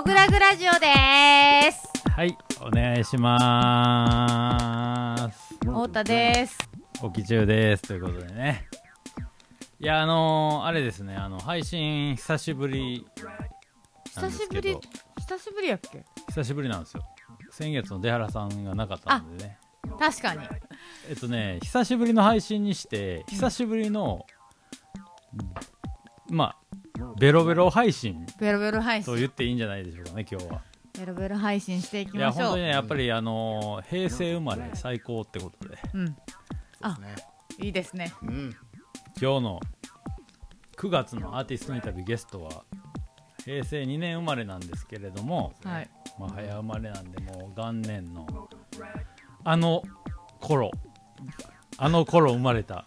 モグラグラジオですはい、お願いします。太田ですおき中です。ということでね。いや、あのーあれですね、あの、配信久しぶりなんですけど。久しぶり？久しぶりやっけ？久しぶりなんですよ。先月の出原さんがなかったんでね。確かにえっとね、久しぶりの配信にして、久しぶりの、まあ、ベロベロ配信。ベロベロ配信。と言っていいんじゃないでしょうかね、今日は。ベロベロ配信していきいや、ましょう。本当にね、やっぱり、あのー平成生まれ最高ってことで。うん。あね。いいですね。うん。今日の9月のアーティストインタビューゲストは平成2年生まれなんですけれども、はい。まあ、早生まれなんでもう元年のあの頃。あの頃生まれた。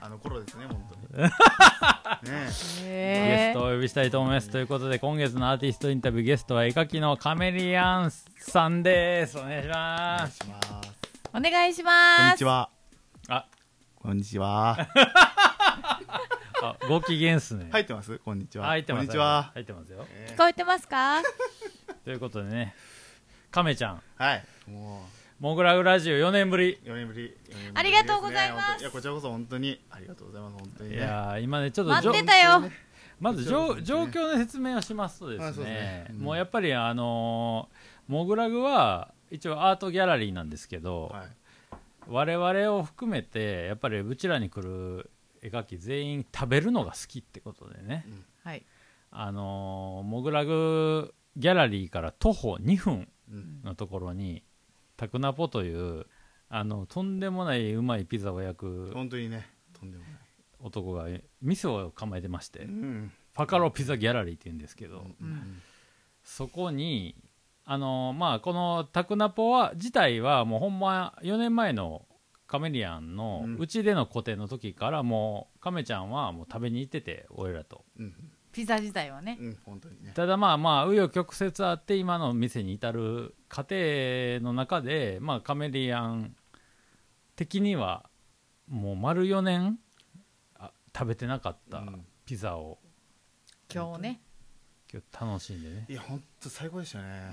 あの頃ですね本当に。ねゲスへトをお呼びしたいと思います、ということで今月のアーティストインタビューゲストは絵描きのカメリアンさんです。お願いしお願ます。いしますお願いしこんますにちは。あ。こんにちは。あご機嫌っすね。入ってます？こんにちは。入ってますこんにちは。入ってますよ。え聞こえてますか？ということでねカメちゃん。ーはい。もモグラグラジオ4年ぶり。う4年ぶり。四年ぶりですね。ありがとうございます。いやこちらこそ本当にありがとうございます。本当にいねやー今ねちょっと待ってたよまず状状況の説明をしますとですね。はいそうですね。うん。もうやっぱりあのーモグラグは一応アートギャラリーなんですけど、はい。我々を含めてやっぱりうちらに来る絵描き全員食べるのが好きってことでね、はい。あのーモグラグギャラリーから徒歩2分うん。のところにタクナポというあのとんでもないうまいピザを焼く本当にねとんでもない男が店を構えてまして、うん。ファカロピザギャラリーって言うんですけど、うん。そこにあのまあこのタクナポは自体はもうほんま4年前のカメリアンのうちでの個展の時からもうカメちゃんはもう食べに行ってて俺らと。うん。ピザ自体はね。うん本当にね。ただまあまあ紆余曲折あって今の店に至る過程の中でまあカメリアン的にはもう丸4年あ食べてなかったうん。ピザを。今日ね。今日楽しんでね。いや本当最高でしたね。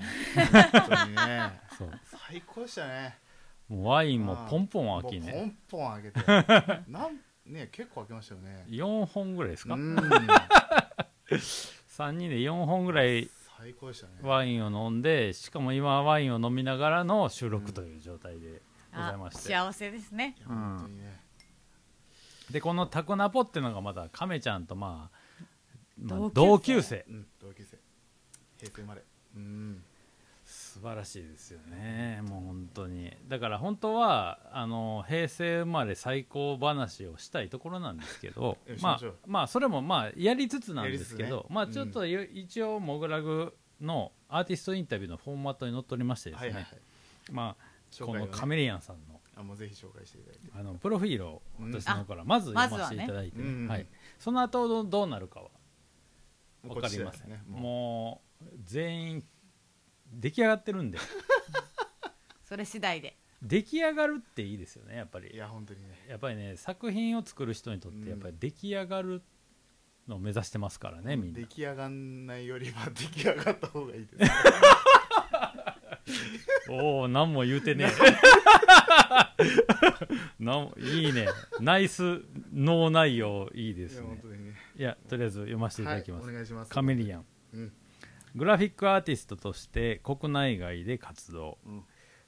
本当にね。そう最高でしたね。もうワインもポンポン開きねポンポン開けて。なんね結構開けましたよね。4本ぐらいですか、うん。3人で4本ぐらい最高でしたね。ワインを飲んでしかも今ワインを飲みながらの収録という状態でございあまして、幸せですね。いや本当にねでこのタコナポっていうのがまた亀ちゃんとまあ、まあ同同級生。うん同級生。平成生まれ。うん。素晴らしいですよね。もう本当に。だから本当はあの平成生まれ最高話をしたいところなんですけどまあ えしましょう。まあそれもまあやりつつなんですけやりつつね。ど、まあちょっとよ一応モグラグのアーティストインタビューのフォーマットにのっとりましてですね、はいはいはい。まあこのカメリアンさんのあもうぜひ紹介していただいて。あのプロフィールをうん私の方からまず読ませていただいて、まずはね。うんはい、その後どどうなるかは分かりません、ねもう。全員出来上がってるんで。それ次第で。出来上がるっていいですよねやっぱいりや本当にね。やっぱりね作品を作る人にとってやっぱり出来上がるのを目指してますからね、みんな。出来上がんないよりは出来上がった方がいいです おお何も言うてねえ。なんいいね。ナイス脳内容いいですね。いやとりあえず読ませていたはいだきます、お願いします。カメリアン。うん。グラフィックアーティストとして国内外で活動。うん。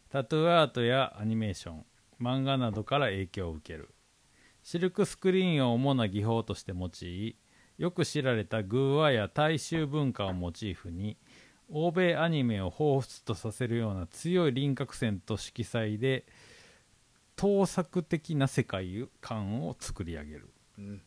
タトゥーアートやアニメーション。漫画などから影響を受ける。シルクスクリーンを主な技法として用いよく知られたグーワや大衆文化をモチーフに欧米アニメを彷彿とさせるような強い輪郭線と色彩で盗作的な世界観を作り上げる。うん。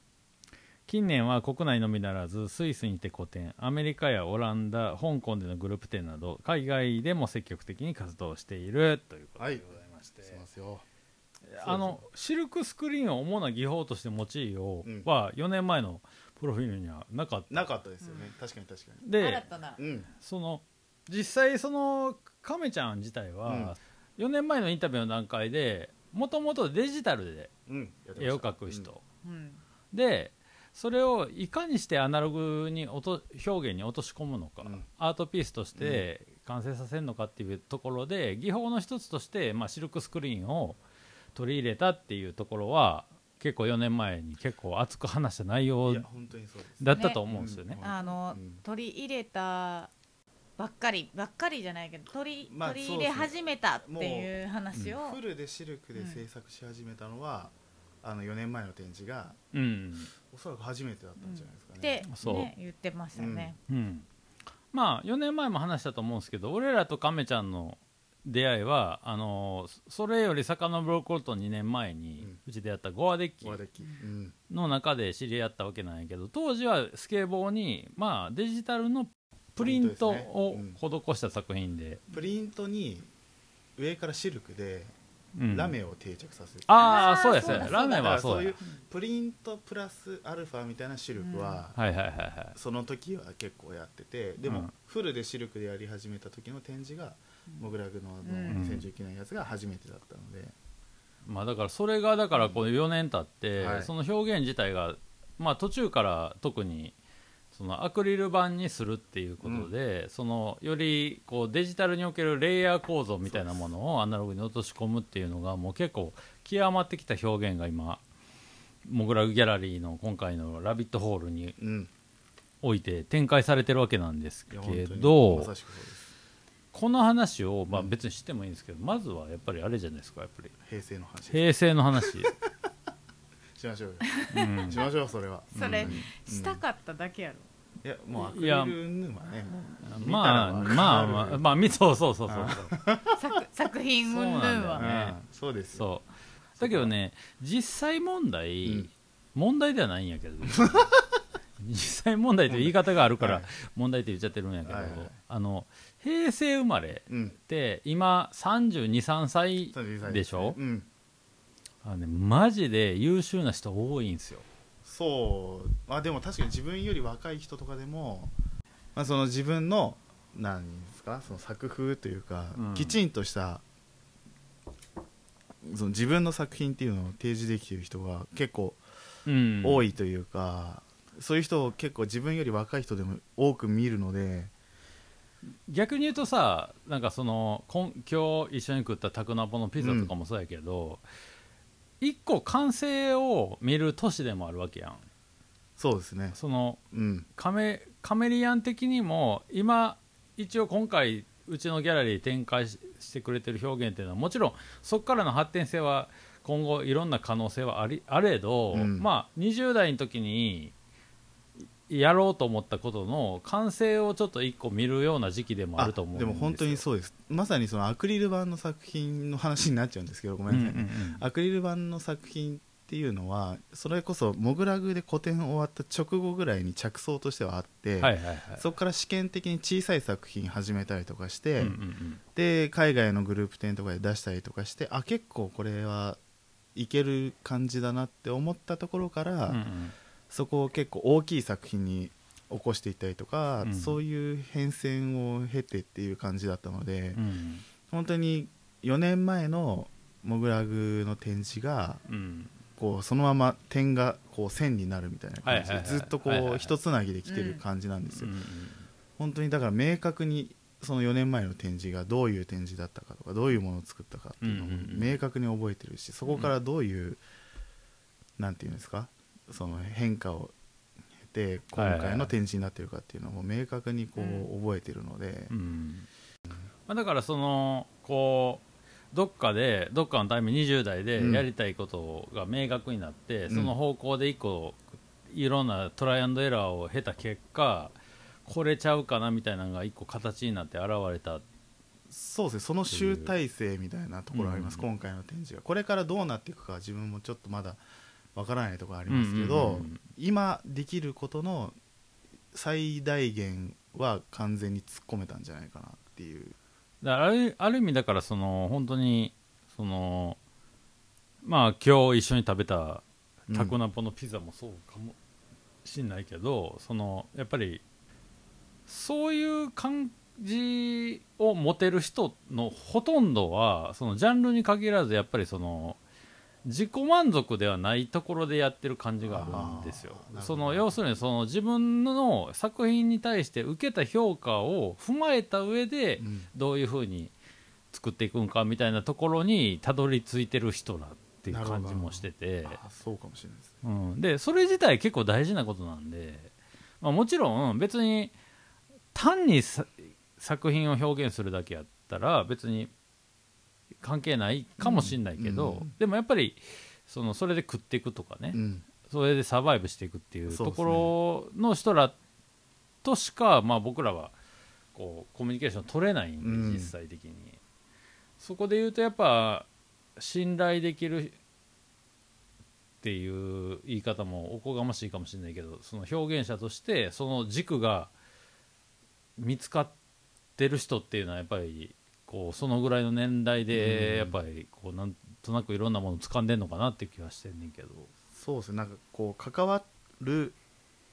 近年は国内のみならずスイスにて個展アメリカやオランダ香港でのグループ展など海外でも積極的に活動している。ということでございまして、しますよ。あのシルクスクリーンを主な技法として用いよううん。は4年前のプロフィールにはなかった。なかったですよね。確かに確かに。で新たな。うん。その実際その亀ちゃん自体は4年前のインタビューの段階でもともとデジタルでうん。やってました。絵を描く人、うん。でそれをいかにしてアナログに音表現に落とし込むのか、うん。アートピースとして完成させるのかっていうところで技法の一つとして、まあ、シルクスクリーンを取り入れたっていうところは結構4年前に結構熱く話した内容だったと思うんですよね。うんあの、うん。取り入れたばっかりばっかりじゃないけど取り,、まあ取り入れ始めたっていう話を、フルでシルクで制作し始めたのは、あの4年前の展示がうん。おそらく初めてだったんじゃないですかね、って、そう。ね、言ってましたね。うん、まあ4年前も話したと思うんですけど俺らと亀ちゃんの出会いはあのそれより遡ること2年前にうん。うちでやったゴアデッキ。和デッキ。うん。の中で知り合ったわけなんやけど当時はスケボーに、まあ、デジタルのプリントを施した作品で、プリントに上からシルクでうん。ラメを定着させる、ああそうやそうそうだやラメはそうやいうプリントプラスアルファみたいなシルクは、はいはいはいはい。その時は結構やっててでも、うん。フルでシルクでやり始めた時の展示が、モグラグのあのうん。2019年のやつが初めてだったので、まあだからそれがだからこう4年経って、はい。その表現自体がまあ途中から特にそのアクリル板にするっていうことで、そのよりこうデジタルにおけるレイヤー構造みたいなものをアナログに落とし込むっていうのがもう結構極まってきた表現が今モグラグギャラリーの今回の「ラビットホール」にうん、おいて展開されてるわけなんですけどうですこの話を、まあ、うん。別にしてもいいんですけど、まずはやっぱりあれじゃないですかやっぱり。平成の話。平成の話、しましょうよ。うん。しましょうそれは。それ、うん。したかっただけやろ。いやもうアクリル云々はねまあまあまあまあみそうそうそうそう。作作品云々は、ね。うんそうですよ。そう。だけどね。実際問題、うん。問題ではないんやけど 実際問題という言い方があるからはい。問題って言っちゃってるんやけど、はいはい。あの平成生まれうんって今323歳32歳でしょ？うん。あの、ね、マジで優秀な人多いんですよ。そう。まあでも確かに自分より若い人とかでも、まあ、その自分の何ですか？その作風というか、うん。きちんとしたその自分の作品っていうのを提示できている人が結構うん。多いというか、そういう人を結構自分より若い人でも多く見るので。逆に言うとさなんかそのこん今日一緒に食ったタクナポのピザとかもそうやけど、一個完成を見る年でもあるわけやん。そうですね。そのうん。カメカメリアン的にも今一応今回うちのギャラリー展開ししてくれてる表現っていうのはもちろんそこからの発展性は今後いろんな可能性はありあれど、うん。まあ20代の時にやろうと思ったことの完成をちょっと一個見るような時期でもあると思うんですよ。でも本当にそうです。まさにそのアクリル板の作品の話になっちゃうんですけどごめんなさいね、うんうんうんアクリル板の作品っていうのはそれこそモグラグで個展終わった直後ぐらいに着想としてはあって、はいはいはい。そこから試験的に小さい作品始めたりとかして、うんうんうん。で海外のグループ展とかで出したりとかしてあ結構これはいける感じだなって思ったところから、うんうんそこを結構大きい作品に起こしていったりとか、うん。そういう変遷を経てっていう感じだったので、うん。本当に4年前のモグラグの展示がうん。こうそのまま点がこう線になるみたいな感じでずっとこう一つなぎできてる感じなんですよ、本当にだから明確にその4年前の展示がどういう展示だったかとかどういうものを作ったかっていうのをうんうんうん。明確に覚えてるしそこからどういう、なんていうんですかその変化を経て今回の展示になってるかっていうのを明確にこう覚えてるので、うん。まあ、だからそのこうどっかでどっかのタイミング20代でうん。やりたいことが明確になって、うん。その方向で一個いろんなトライアンドエラーを経た結果これちゃうかなみたいなのが一個形になって現れた。そうですね。その集大成みたいなところあります、うん。今回の展示がこれからどうなっていくかは自分もちょっとまだわからないところありますけど、うんうんうん。今できることの最大限は完全に突っ込めたんじゃないかなっていう。だあるある意味だからその本当にそのまあ今日一緒に食べたタコナポのピザもそうかもしんないけど、そのやっぱりそういう感じを持てる人のほとんどはそのジャンルに限らずやっぱりその自己満足ではないところでやってる感じがあるんですよ。その要するにその自分の作品に対して受けた評価を踏まえた上でうん。どういうふうに作っていくんかみたいなところにたどり着いてる人だっていう感じもしてて、あそうかもしれないですね。うん、でそれ自体結構大事なことなんで、まあ、もちろん別に単にさ作品を表現するだけやったら別に関係ないかもしれないけど、うん。うんでもやっぱりそのそれで食っていくとかね、うん。それでサバイブしていくっていうところの人らとしか、まあ、僕らはこうコミュニケーション取れないんで、うん実際的に。そこで言うとやっぱ信頼できるっていう言い方もおこがましいかもしれないけどその表現者としてその軸が見つかってる人っていうのはやっぱりこうそのぐらいの年代でやっぱりこうなんとなくいろんなものを掴んでんのかなって気はしてんねんけど。そうですね。なんかこう関わる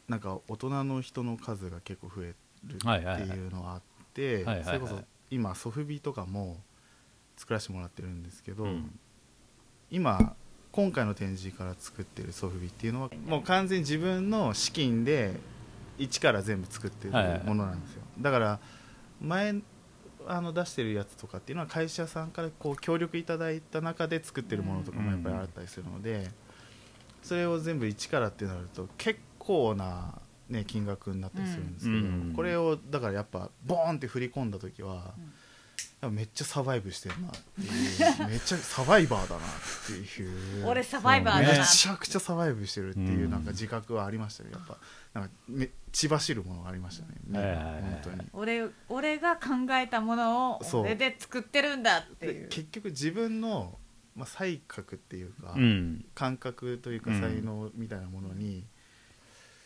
なんか大人の人の数が結構増えるってはいはいはいいうのはあってはいはいはいそれこそ今ソフビとかも作らせてもらってるんですけど、うん。今今回の展示から作ってるソフビっていうのはもう完全に自分の資金で一から全部作ってるはいはいはいものなんですよ、だから前あの出してるやつとかっていうのは会社さんからこう協力いただいた中で作ってるものとかもやっぱりあったりするので、それを全部一からってなると結構な、ね、金額になったりするんですけど、うんこれをだからやっぱボーンって振り込んだ時は、めっちゃサバイブしてるなっていう。めっちゃサバイバーだなっていう。俺サバイバーめだな。ちゃくちゃサバイブしてるっていううん。なんか自覚はありましたね。やっぱなんかめ血走るものがありましたね、本当に。俺俺が考えたものをそう俺で作ってるんだっていう。で結局自分の、まあ、才覚っていうか、うん。感覚というかうん才能みたいなものに、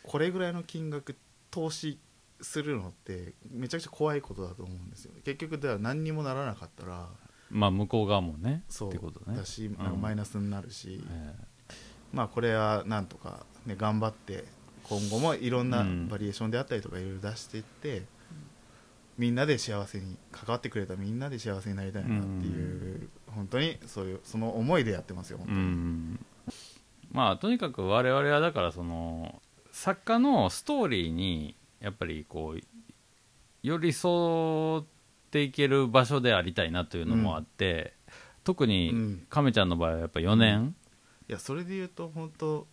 これぐらいの金額投資するのってめちゃくちゃ怖いことだと思うんですよ結局では何にもならなかったらまあ向こう側もねそうってことね。だし、ん。なんかマイナスになるし、えまあこれはなんとか、ね、頑張って今後もいろんなうん。バリエーションであったりとかいろいろ出していって、みんなで幸せに関わってくれたみんなで幸せになりたいなっていう、本当にそういうその思いでやってますよ本当に、ん。まあとにかく我々はだからその作家のストーリーにやっぱりこう寄り添っていける場所でありたいなというのもあって、特うにん。亀ちゃんの場合はやっぱ4年、いやそれで言うと本当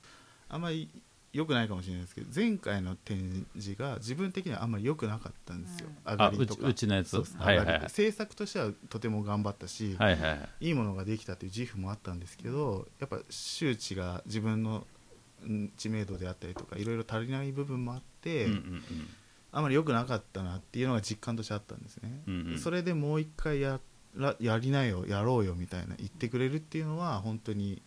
あんまり良くないかもしれないですけど前回の展示が自分的にはあんまり良くなかったんですよ、上があうちりとか。うちのやつ？はいはい制作としてはとても頑張ったし、はいはいはい。いいものができたという自負もあったんですけどやっぱ周知が自分のん知名度であったりとかいろいろ足りない部分もあって、うんうんあまり良くなかったなっていうのが実感としてあったんですね、うんうん。それでもう一回やらやりなよやろうよみたいな言ってくれるっていうのは本当に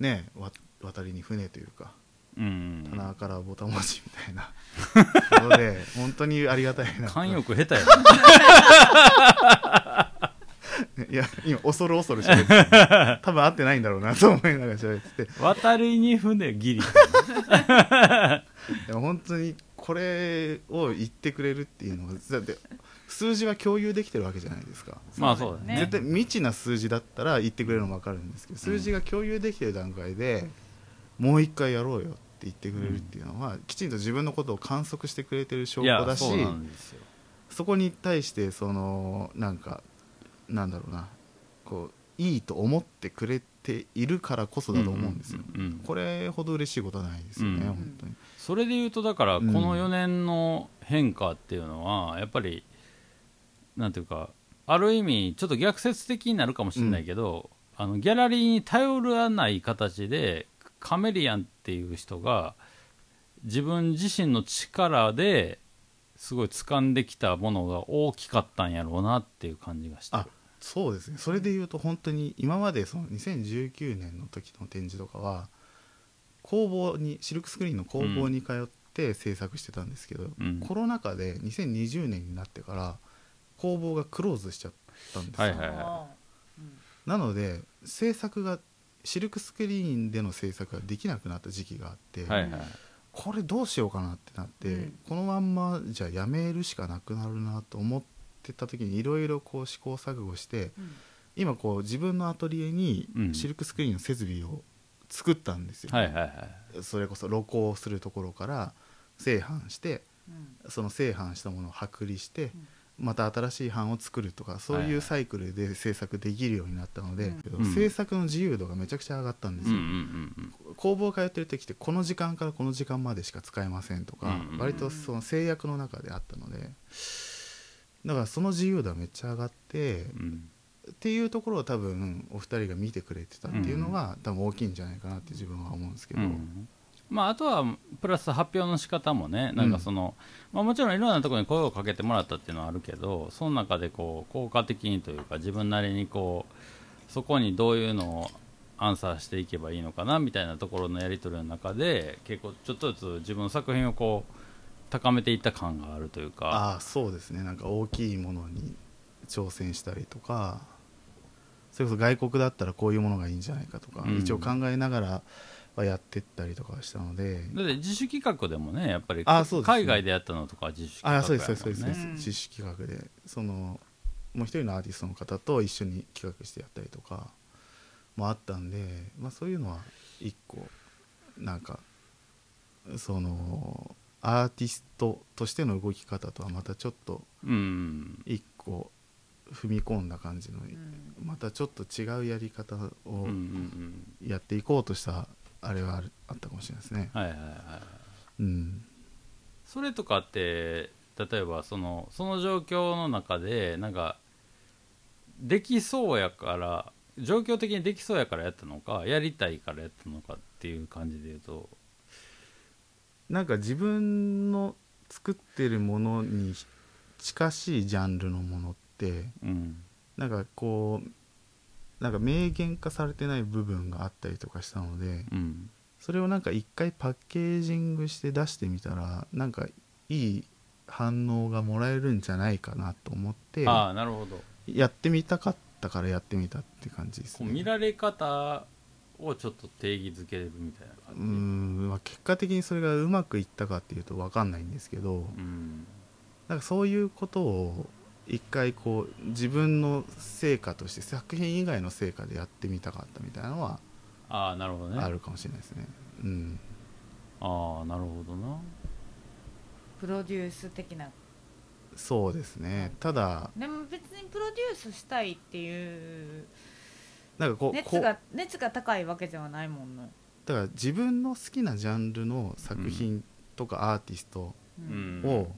ねわ渡りに船というかうんうん棚からぼたもちみたいな。ことで本当にありがたいな。と慣用句下手や いや今恐る恐る喋ってた多分合ってないんだろうなと思いながら喋ってて。な渡りに船ギリでも本当にこれを言ってくれるっていうのはだって数字は共有できてるわけじゃないですか。まあそうだね。絶対未知な数字だったら言ってくれるのも分かるんですけど数字が共有できてる段階で、もう一回やろうよって言ってくれるっていうのは、きちんと自分のことを観測してくれてる証い拠だしやそうなんですよ。そこに対してそのなんかなんだろうな。こういいと思ってくれているからこそだと思うんですよ、うんうんうんこれほど嬉しいことはないですよね、うん。本当に。それで言うとだからこうん。の4年の変化っていうのはやっぱりなんていうかある意味ちょっと逆説的になるかもしれないけど、あのギャラリーに頼らない形でカメリアンっていう人が自分自身の力ですごい掴んできたものが大きかったんやろうなっていう感じがしてそうですね。それで言うと本当に今までその2019年の時の展示とかは工房にシルクスクリーンの工房に通って制作してたんですけど、うん。コロナ禍で2020年になってから工房がクローズしちゃったんですよ、はいはいはなので制作がシルクスクリーンでの制作ができなくなった時期があって、はいはい。これどうしようかなってなって、うん。このまんまじゃあやめるしかなくなるなと思ってた時にいろいろこう試行錯誤してうん。今こう自分のアトリエにうん。シルクスクリーンの設備を作ったんですよ、はいはいはい。それこそ露光するところから製版してうん。その製版したものを剥離して、また新しい版を作るとかそういうサイクルで制作できるようになったので、うん。制作の自由度がめちゃくちゃ上がったんですよ、うんうんうん工房通ってる時ってこの時間からこの時間までしか使えませんとか、うんうん。割とその制約の中であったのでだからその自由度はめっちゃ上がって、うん。っていうところを多分お二人が見てくれてたっていうのが、多分大きいんじゃないかなって自分は思うんですけど、うん。まあ、あとはプラス発表の仕方もねなんかその、まあ、もちろんいろんなところに声をかけてもらったっていうのはあるけどその中でこう効果的にというか自分なりにこうそこにどういうのをアンサーしていけばいいのかなみたいなところのやり取りの中で結構ちょっとずつ自分の作品をこう高めていった感があるというか。ああそうですね。なんか大きいものに挑戦したりとかそれこそ外国だったらこういうものがいいんじゃないかとか、うん。一応考えながらはやってったりとかしたので。だって自主企画でもねやっぱりあそうですね。海外でやったのとかは自主あ企画あそうですそうですそうです、自主企画で。そのもう一人のアーティストの方と一緒に企画してやったりとかもあったんで、まあ、そういうのは一個なんかそのアーティストとしての動き方とはまたちょっとうん。一個踏み込んだ感じのうん。またちょっと違うやり方をやっていこうとしたあれはあったかもしれないですね。はいはいはい。うん、それとかって例えばそのその状況の中でなんかできそうやから状況的にできそうやからやったのかやりたいからやったのかっていう感じで言うとなんか自分の作ってるものに近しいジャンルのものってうん。なんかこうなんか明言化されてない部分があったりとかしたのでうん。それをなんか一回パッケージングして出してみたらなんかいい反応がもらえるんじゃないかなと思ってああなるほど。やってみたかったからやってみたって感じですね。見られ方をちょっと定義づけるみたいなうー感ん、まあ、結果的にそれがうまくいったかっていうと分かんないんですけど、じうん。なんかそういうことを一回こう自分の成果として作品以外の成果でやってみたかったみたいなのはああなるほどね。あるかもしれないですね。うん、ああなるほどな。プロデュース的な。そうですね。ただでも別にプロデュースしたいっていうなんかこう熱が熱が高いわけではないもんの、だから自分の好きなジャンルの作品とかアーティストううん。を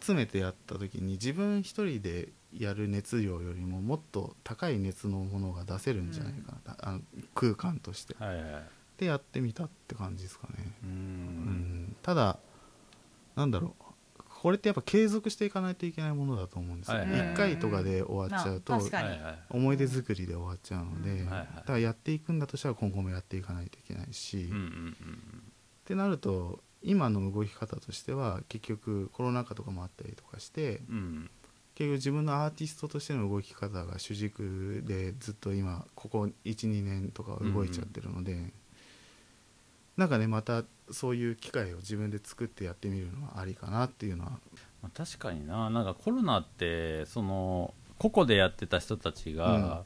集めてやった時に自分一人でやる熱量よりももっと高い熱のものが出せるんじゃないかな、あの空間として。はいはい。でやってみたって感じですかね、ううんん、ただなんだろうこれってやっぱ継続していかないといけないものだと思うんですよ、はい。一はい回とかで終わっちゃうと思い出作りで終わっちゃうので、うんはい。はいだからやっていくんだとしたら今後もやっていかないといけないし、っうんうんうんてなると今の動き方としては結局コロナ禍とかもあったりとかしてうん。結局自分のアーティストとしての動き方が主軸でずっと今ここ12年とかは動いちゃってるので、なんかねまたそういう機会を自分で作ってやってみるのはありかなっていうのは。まあ、確かにな。なんかコロナってその個々でやってた人たちが、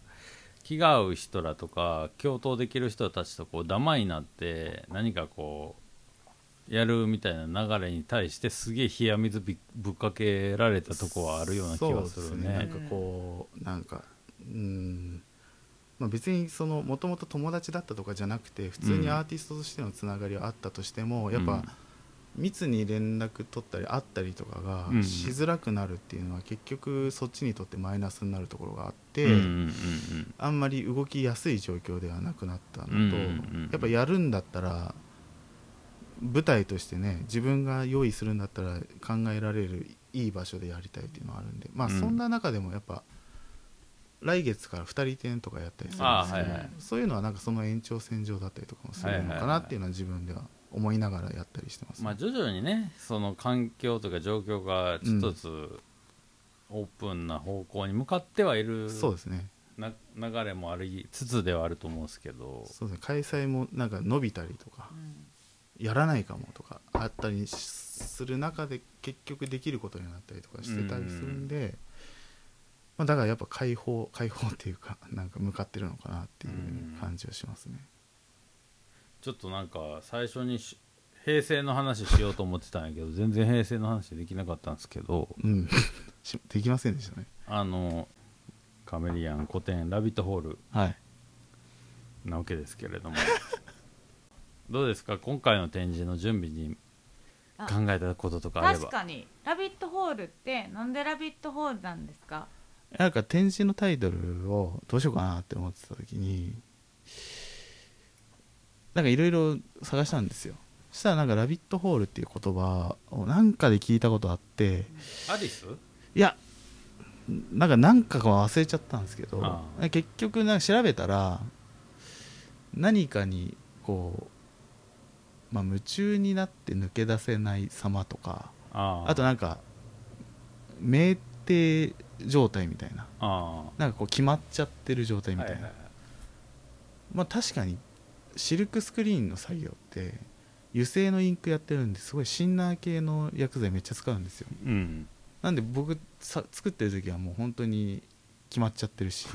気が合う人らとか共闘できる人たちとこうダマになって何かこうやるみたいな流れに対してすげえ冷や水びぶっかけられたとこはあるような気がするそうでね。なんかこうなんかうんまあ、別にそのもともと友達だったとかじゃなくて普通にアーティストとしてのつながりはあったとしても、やっぱ密に連絡取ったり会ったりとかがうん。しづらくなるっていうのは結局そっちにとってマイナスになるところがあって、うんうんうん。あんまり動きやすい状況ではなくなったのと、うんうんうん。やっぱやるんだったら舞台としてね自分が用意するんだったら考えられるいい場所でやりたいっていうのはあるんでまあうん。そんな中でもやっぱ来月から2人展とかやったりするんですけど、はいはい。そういうのはなんかその延長線上だったりとかもするのかなっていうのは自分では思いながらやったりしてます、まあ、徐々にねその環境とか状況がちょっとずつオープンな方向に向かってはいるそうですね。な流れもありつつではあると思うんですけど。そうですね。開催もなんか伸びたりとかうん。やらないかもとかあったりする中で結局できることになったりとかしてたりするんで、まあ、だからやっぱ解放解放っていうか なんか向かってるのかなっていう感じはしますね、ちょっとなんか最初にし平成の話しようと思ってたんやけど全然平成の話できなかったんですけどうん、しできませんでしたね。あのカメリアン古典ラビットホールはい。なわけですけれども。どうですか？今回の展示の準備にあ。考えたこととかあれば。確かに「ラビットホール」ってなんで「ラビットホール」なんですか？なんか展示のタイトルをどうしようかなって思ってた時になんかいろいろ探したんですよ。そしたらなんか「ラビットホール」っていう言葉をなんかで聞いたことあってアリス？いやなんか何かか忘れちゃったんですけどあ結局なんか調べたら何かにこう、まあ、夢中になって抜け出せない様とかああ。となんか酩酊状態みたいな。あなんかこう決まっちゃってる状態みたいな、はいはいはい。まあ確かにシルクスクリーンの作業って油性のインクやってるんですごいシンナー系の薬剤めっちゃ使うんですよ。うん。なんで僕さ作ってる時はもう本当に決まっちゃってるし。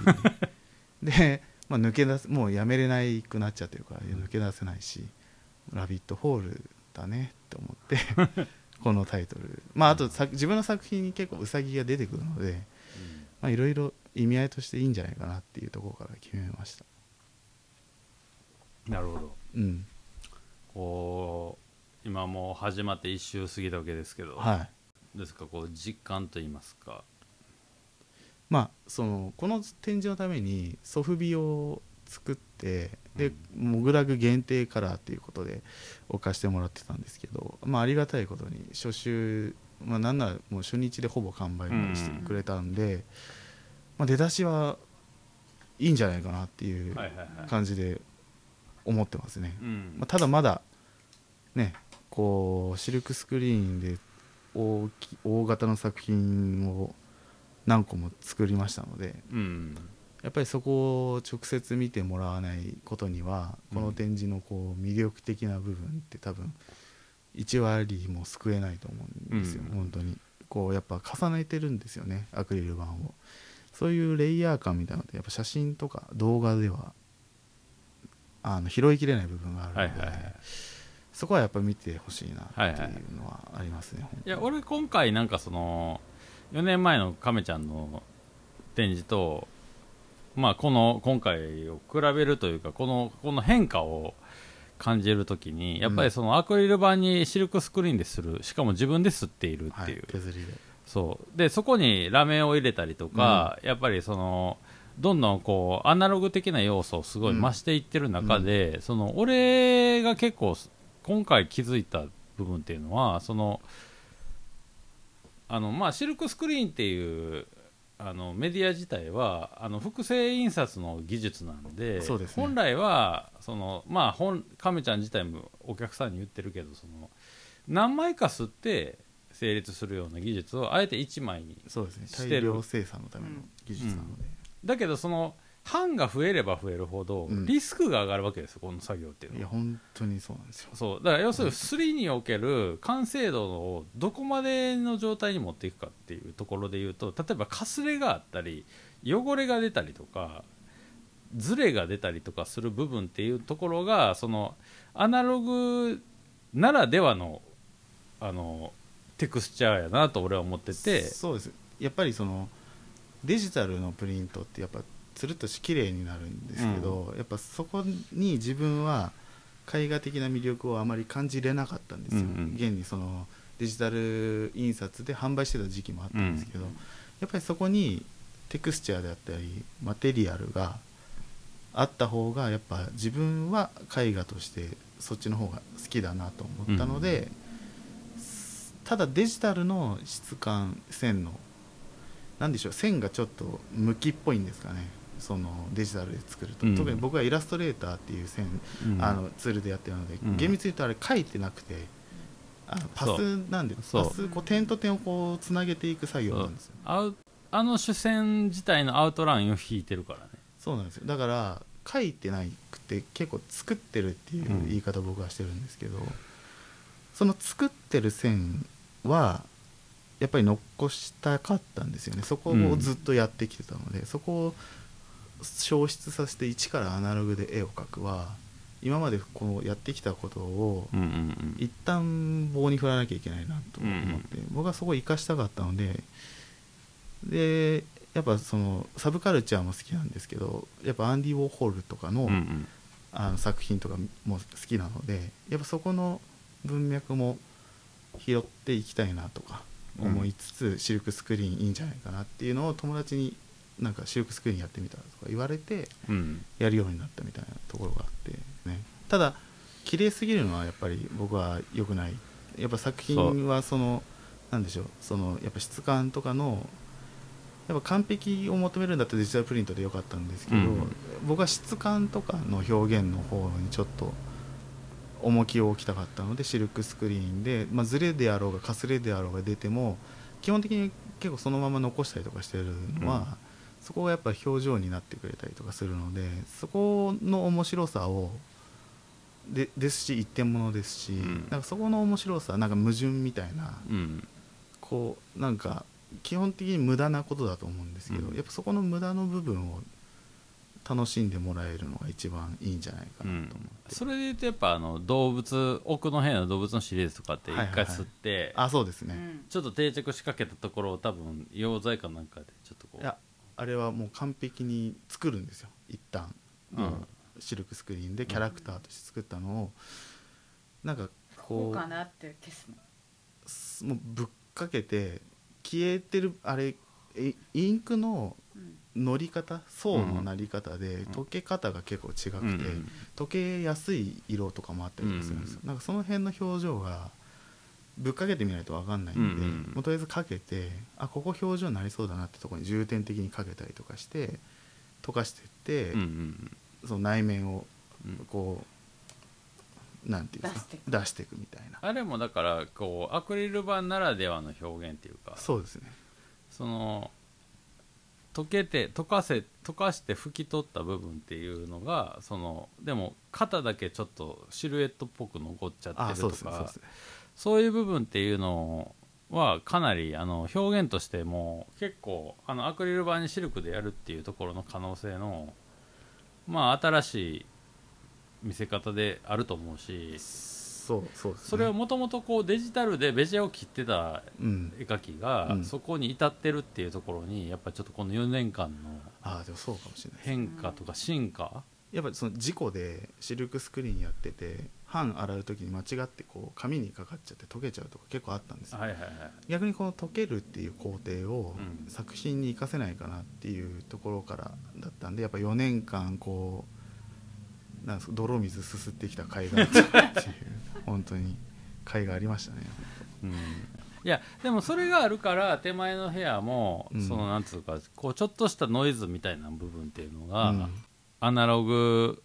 で、まあ、抜け出すもうやめれないくなっちゃってるから抜け出せないし「ラビットホール」だねって思って このタイトル。まああとさ自分の作品に結構ウサギが出てくるのでまあいろいろ意味合いとしていいんじゃないかなっていうところから決めました。なるほど。うん。こう今もう始まって1周過ぎたわけですけど、はい。ですか？こう実感といいますか。まあそのこの展示のためにソフビを作ってで、モグラグ限定カラーっていうことで置かしてもらってたんですけど、まあ、ありがたいことに初週、まあ、なんならもう初日でほぼ完売までしてくれたんで、まあ、出だしはいいんじゃないかなっていうはいはいはい感じで思ってますね、うん。まあ、ただまだねこうシルクスクリーンで大き大型の作品を何個も作りましたのでうんやっぱりそこを直接見てもらわないことにはうん。この展示のこう魅力的な部分って多分1割も救えないと思うんですよ、うん。本当に。こうやっぱ重ねてるんですよねアクリル板を。そういうレイヤー感みたいなのってやっぱ写真とか動画ではあの拾いきれない部分があるので、はいはいはい。そこはやっぱ見てほしいなっていうのはありますね、本当に。いや俺今回なんかその4年前の亀ちゃんの展示とまあこの今回を比べるというかこのこの変化を感じるときにやっぱりそのアクリル板にシルクスクリーンでするしかも自分で吸っているっていう、はい、削りで。そう。でそこにラメを入れたりとか、やっぱりそのどんどんこうアナログ的な要素をすごい増していってる中で、その俺が結構今回気づいた部分っていうのはそのあのまあシルクスクリーンっていうあのメディア自体はあの複製印刷の技術なんでね。本来はそのまあ本亀ちゃん自体もお客さんに言ってるけどその何枚か吸って成立するような技術をあえて1枚にそうですね。してる。大量生産のための技術なので、だけどその版が増えれば増えるほどうん。リスクが上がるわけですよ、この作業っていういやのは本当にそうなんですよ。そう。だから要するに3における完成度をどこまでの状態に持っていくかっていうところで言うと例えばかすれがあったり汚れが出たりとかズレが出たりとかする部分っていうところがそのアナログならではのあのテクスチャーやなと俺は思ってて。そうです。やっぱりそのデジタルのプリントってやっぱつるっとし綺麗になるんですけど、やっぱそこに自分は絵画的な魅力をあまり感じれなかったんですよ、うんうん。現にそのデジタル印刷で販売してた時期もあったんですけど、やっぱりそこにテクスチャーであったりマテリアルがあった方がやっぱ自分は絵画としてそっちの方が好きだなと思ったので、ただデジタルの質感線のなんでしょう線がちょっと向きっぽいんですかねそのデジタルで作ると、うん。特に僕はイラストレーターっていう線、うん。あのツールでやってるので、うん。厳密に言うとあれ書いてなくてあのパスなんでパスこう点と点をこうつなげていく作業なんですよ。あの主線自体のアウトラインを引いてるからね。そうなんですよ。だから書いてなくて結構作ってるっていう言い方を僕はしてるんですけど、その作ってる線はやっぱり残したかったんですよね。そこをずっとやってきてたので、そこを消失させて一からアナログで絵を描くは今までこうやってきたことを一旦棒に振らなきゃいけないなと思って、僕はそこを生かしたかったのででやっぱそのサブカルチャーも好きなんですけどやっぱアンディ・ウォーホルとかの,、あの作品とかも好きなのでやっぱそこの文脈も拾っていきたいなとか思いつつ、シルクスクリーンいいんじゃないかなっていうのを友達になんかシルクスクリーンやってみたらとか言われてうん。やるようになったみたいなところがあってね。ただ綺麗すぎるのはやっぱり僕は良くない。やっぱ作品はそのなんでしょう。そのやっぱ質感とかのやっぱ完璧を求めるんだったらデジタルプリントで良かったんですけど、うん。僕は質感とかの表現の方にちょっと重きを置きたかったのでシルクスクリーンで、まあ、ズレであろうがかすれであろうが出ても基本的に結構そのまま残したりとかしてるのは、うんそこがやっぱ表情になってくれたりとかするのでそこの面白さをでですし一点物ですし、ん。なんかそこの面白さなんか矛盾みたいなうん。こうなんか基本的に無駄なことだと思うんですけど、うん。やっぱそこの無駄の部分を楽しんでもらえるのが一番いいんじゃないかなと思って、それで言うとやっぱあの動物奥の部屋の動物のシリーズとかって一回はいはいはい。吸って、あそうですね、うん。ちょっと定着しかけたところを多分溶剤かなんかでちょっとこういやあれはもう完璧に作るんですよ。一旦。もううんシルクスクリーンでキャラクターとして作ったのを。なんかここうかなって消すの。うもうぶっかけて消えてるあれえインクのうん。乗り方層のなり方で溶け方が結構違くて、うん。うん溶けやすい色とかもあったりするんですよ、なんかその辺の表情がぶっかけてみないと分かんないんで、うんうん。もうとりあえずかけてあここ表情になりそうだなってところに重点的にかけたりとかして溶かしていって、うんうんその内面をうん。こうなんていうんですか出していく。出していくみたいな。あれもだからこうアクリル板ならではの表現っていうかそうですね。その溶けて溶かせ溶かして拭き取った部分っていうのがそのでも肩だけちょっとシルエットっぽく残っちゃってあるとそうですねそうかですねそういう部分っていうのはかなりあの表現としても結構あのアクリル板にシルクでやるっていうところの可能性のまあ新しい見せ方であると思うしそうそうね。それをもともとこうデジタルでベジェを切ってたうん。絵描きがうん。そこに至ってるっていうところにやっぱちょっとこの4年間のああでもそうかもしれないです変化とか進化？やっぱりその事故でシルクスクリーンやってて版洗う時に間違ってこう紙にかかっちゃって溶けちゃうとか結構あったんですよ。はいはいはい。逆にこの溶けるっていう工程をうん。作品に生かせないかなっていうところからだったんでやっぱ4年間こうなん泥水すすってきた甲斐があったっていう 本当に甲斐がありましたね。うん。いやでもそれがあるから手前の部屋も、うん。そのなんつうかこうちょっとしたノイズみたいな部分っていうのが、うん。アナログ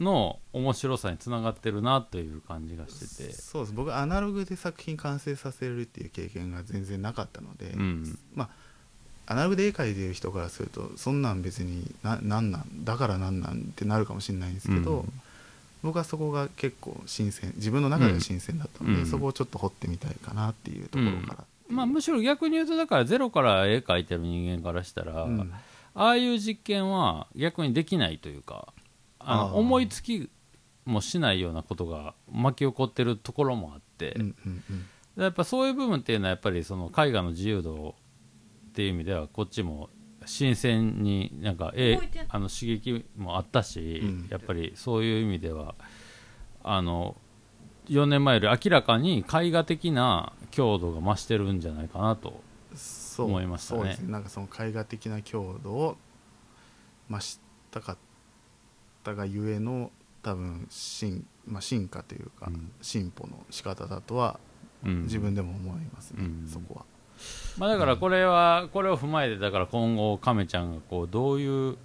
の面白さにつながってるなという感じがしてて。そうです。僕アナログで作品完成させるっていう経験が全然なかったので、うん。まあアナログで絵描いてる人からするとそんなん別にななんなんだからなんなんってなるかもしれないんですけど、うん。僕はそこが結構新鮮自分の中では新鮮だったので、うん。そこをちょっと掘ってみたいかなっていうところから、まあ、むしろ逆に言うとだからゼロから絵描いてる人間からしたら、うん。ああいう実験は逆にできないというかあの思いつきもしないようなことが巻き起こってるところもあって、うんうんうん。やっぱそういう部分っていうのはやっぱりその絵画の自由度っていう意味ではこっちも新鮮になんかえ動いてんあの刺激もあったし、うん。やっぱりそういう意味ではあの4年前より明らかに絵画的な強度が増してるんじゃないかなとそう思いましたね。そうですね。なんかその絵画的な強度を増したかったがゆえの多分進,、まあ、進化というか、うん。進歩の仕方だとはうん。自分でも思いますね、うん。そこは。まあ、だからこれは、これを踏まえてだから今後亀ちゃんがこうどういう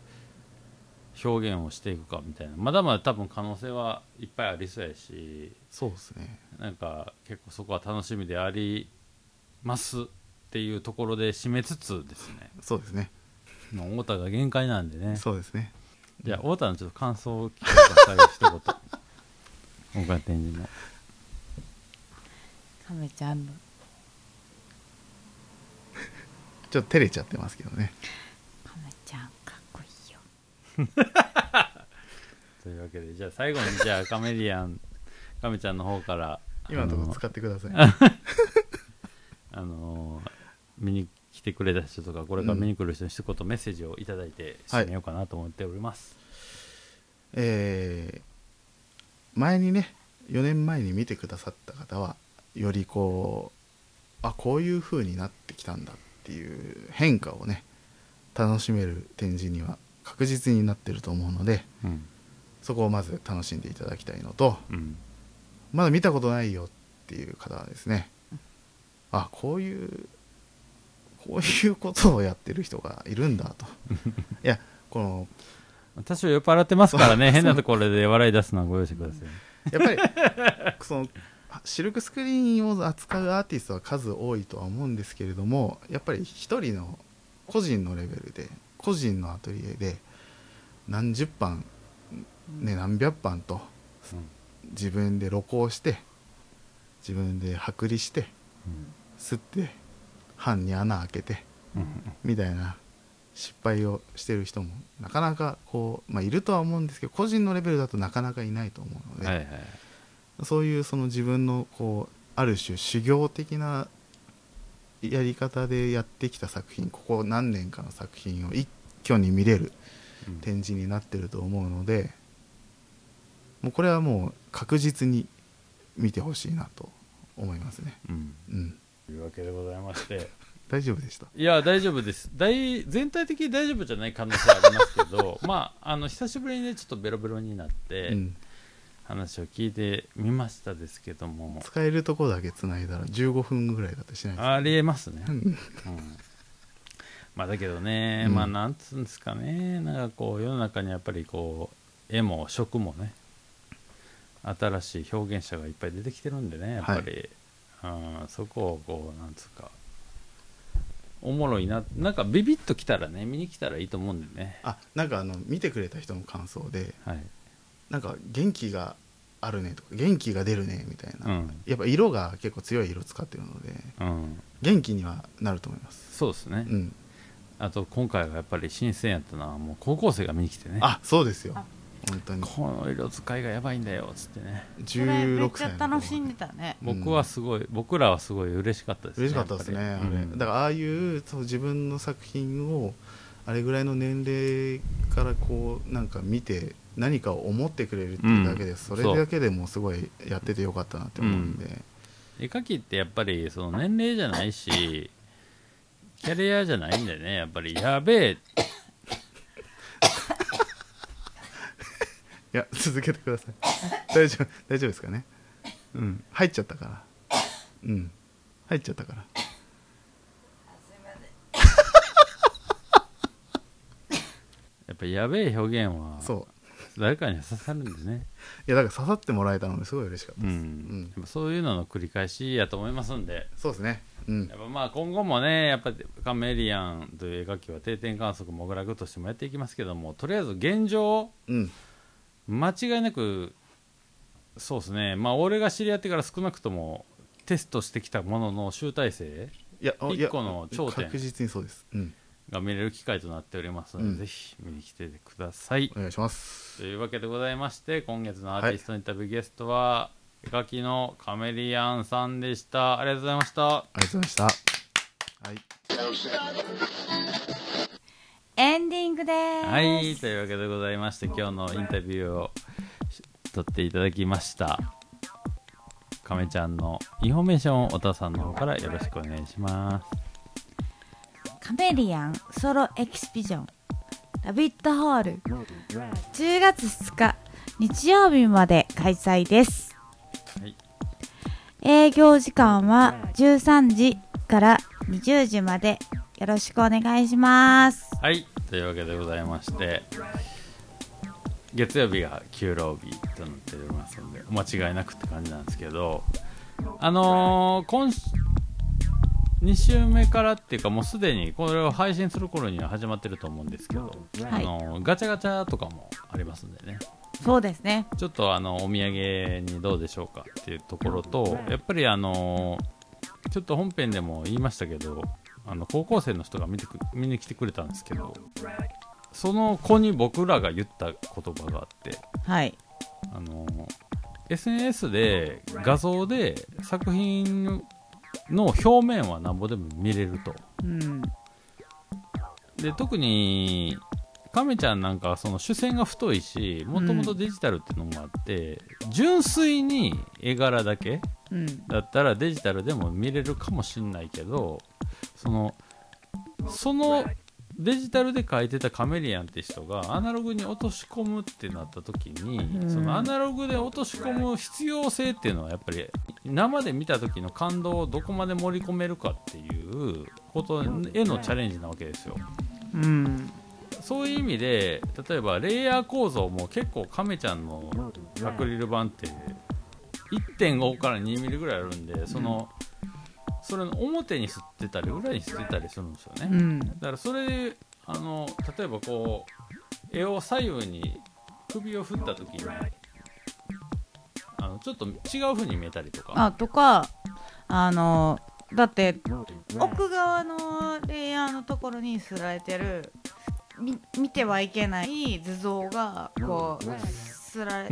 表現をしていくかみたいな。まだまだ多分可能性はいっぱいありそうやしそうですね。なんか結構そこは楽しみでありますっていうところで締めつつですね。そうですね。太田が限界なんでね。そうですねじゃあ太田のちょっと感想を聞いてください一言。僕が展示の。亀ちゃんのちょっと照れちゃってますけどね。亀ちゃんかっこいいよ。というわけでじゃあ最後にじゃあカメリアンカメちゃんの方から今のところ使ってください、あのー見に来てくれた人とかこれから見に来る人に一言メッセージをいただいて締めようかなと思っております、えー前にね4年前に見てくださった方はよりこうあこういう風になってきたんだっていう変化をね楽しめる展示には確実になってると思うのでうん。そこをまず楽しんでいただきたいのとうん。まだ見たことないよっていう方はですねあこういうこういうことをやってる人がいるんだと。いやこの多少酔っ払ってますからね。変なところで笑い出すのはご容赦ください。やっぱり そのシルクスクリーンを扱うアーティストは数多いとは思うんですけれどもやっぱり一人の個人のレベルで個人のアトリエで何十版、ね、何百版と自分で露光して自分で剥離して吸って版に穴開けてうんみたいな失敗をしてる人もなかなかこう、まあ、いるとは思うんですけど個人のレベルだとなかなかいないと思うので、はいはいそういうその自分のこうある種修行的なやり方でやってきた作品ここ何年かの作品を一挙に見れるうん。展示になってると思うのでもうこれはもう確実に見てほしいなと思いますね。うん。うん。というわけでございまして。大丈夫でした？いや大丈夫です。大全体的に大丈夫じゃない可能性ありますけど まああの久しぶりにねちょっとベロベロになって、うん、話を聞いてみましたですけども。使えるとこだけ繋いだら15分ぐらいだったりしないですか？ありえますね、うん。うん。まあだけどね、うん。まあなんつうんですかね。なんかこう世の中にやっぱりこう絵も食もね新しい表現者がいっぱい出てきてるんでねやっぱり、うん、そこをこうなんつうかおもろいななんかビビッときたらね見に来たらいいと思うんでね。あなんかあの見てくれた人の感想ではい、なんか元気があるねとか元気が出るねみたいな、うん。やっぱ色が結構強い色使ってるのでうん、元気にはなると思います。そうですね、うん。あと今回はやっぱり新鮮やったのはもう高校生が見に来てね。あそうですよ。あ本当に。この色使いがやばいんだよっつってね。それめっ16ちゃ歳の楽しんでたね。うん。僕はすごい、僕らはすごい嬉しかったですね嬉しかったですねあれ、うん。だからああいうそう自分の作品をあれぐらいの年齢からこうなんか見て何かを思ってくれるっていうだけで、うん。それだけでもすごいやっててよかったなって思うんで、絵描きってやっぱりその年齢じゃないしキャリアじゃないんでねやっぱりやべえいや 続けてください。大丈夫大丈夫ですかね。うん。入っちゃったから。うん。入っちゃったから。やっぱやべえ表現はそう。誰かには刺さるんでね。いやだから刺さってもらえたのですごい嬉しかったうん、です、うん。やっぱそういうのの繰り返しやと思いますんで。そうですね。うん。やっぱまあ今後もねやっぱカメリアンという絵描きは定点観測モグラグとしてもやっていきますけどもとりあえず現状うん間違いなくそうですね。まあ俺が知り合ってから少なくともテストしてきたものの集大成いやいや一個の頂点確実にそうです。うん。が見れる機会となっておりますので、うんぜひ見に来てください。お願いします。というわけでございまして今月のアーティストインタビューゲストは、絵描きのカメリアンさんでした。ありがとうございました。ありがとうございました。はいエンディングです。はいというわけでございまして今日のインタビューをし取っていただきました。亀ちゃんのインフォメーションをお父さんの方からよろしくお願いします。カメリアン solo exhibition rabbit hole。10月2日日曜日まで開催です、はい。営業時間は13時から20時までよろしくお願いします。はいというわけでございまして月曜日が休労日となっておりますのでお間違いなくって感じなんですけどあのー今週2週目からっていうかもうすでにこれを配信する頃には始まってると思うんですけど、はい。あのーガチャガチャとかもありますんでね。そうですね。ちょっとあのお土産にどうでしょうかっていうところとやっぱりあのちょっと本編でも言いましたけどあの高校生の人が見てく見に来てくれたんですけどその子に僕らが言った言葉があってはい。あの SNS で画像で作品の表面はなんぼでも見れると。うん。で特に亀ちゃんなんかはその主線が太いしもともとデジタルっていうのもあって、純粋に絵柄だけうん。だったらデジタルでも見れるかもしんないけどそのそのデジタルで描いてたカメリアンって人がアナログに落とし込むってなった時に、うんそのアナログで落とし込む必要性っていうのはやっぱり生で見た時の感動をどこまで盛り込めるかっていうことへのチャレンジなわけですよ。うんそういう意味で例えばレイヤー構造も結構カメちゃんのアクリル板って1.5から2ミリぐらいあるんでその、それの表に吸ってたり裏に吸ってたりするんですよね、うん。だからそれあの例えばこう絵を左右に首を振った時にあのちょっと違う風に見えたりとか。あとかあのだって奥側のレイヤーのところにすられてるみ見てはいけない図像がこう すられ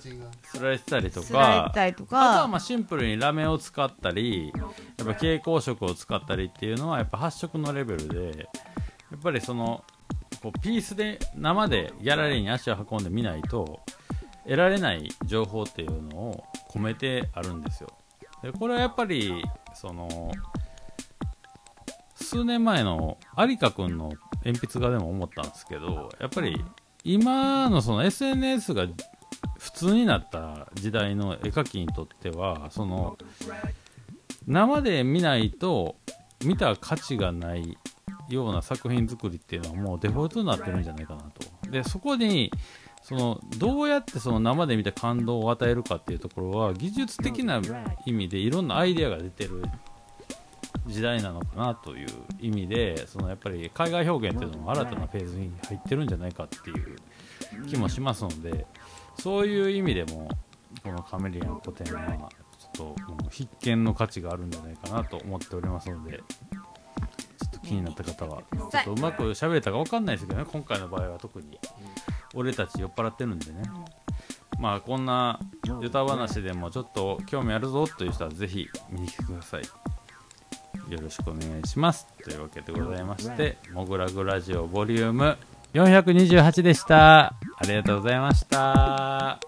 すられてたりとか。あとはかまあシンプルにラメを使ったりやっぱ蛍光色を使ったりっていうのはやっぱ発色のレベルでやっぱりそのこうピースで生でギャラリーに足を運んでみないと得られない情報っていうのを込めてあるんですよ。でこれはやっぱりその数年前の有香君の鉛筆画でも思ったんですけどやっぱり今のその SNS が普通になった時代の絵描きにとってはその生で見ないと見た価値がないような作品作りっていうのはもうデフォルトになってるんじゃないかなと。でそこにそのどうやってその生で見た感動を与えるかっていうところは技術的な意味でいろんなアイデアが出てる時代なのかなという意味でそのやっぱり海外表現っていうのも新たなフェーズに入ってるんじゃないかっていう気もしますのでそういう意味でもこのカメリアン古典はちょっともう必見の価値があるんじゃないかなと思っておりますのでちょっと気になった方はちょっとうまく喋れたか分かんないですけどね今回の場合は特に。俺たち酔っ払ってるんでね。まあこんな歌話でもちょっと興味あるぞという人はぜひ見に来てください。よろしくお願いします。というわけでございまして「モグラグラジオボリューム428でしたありがとうございました。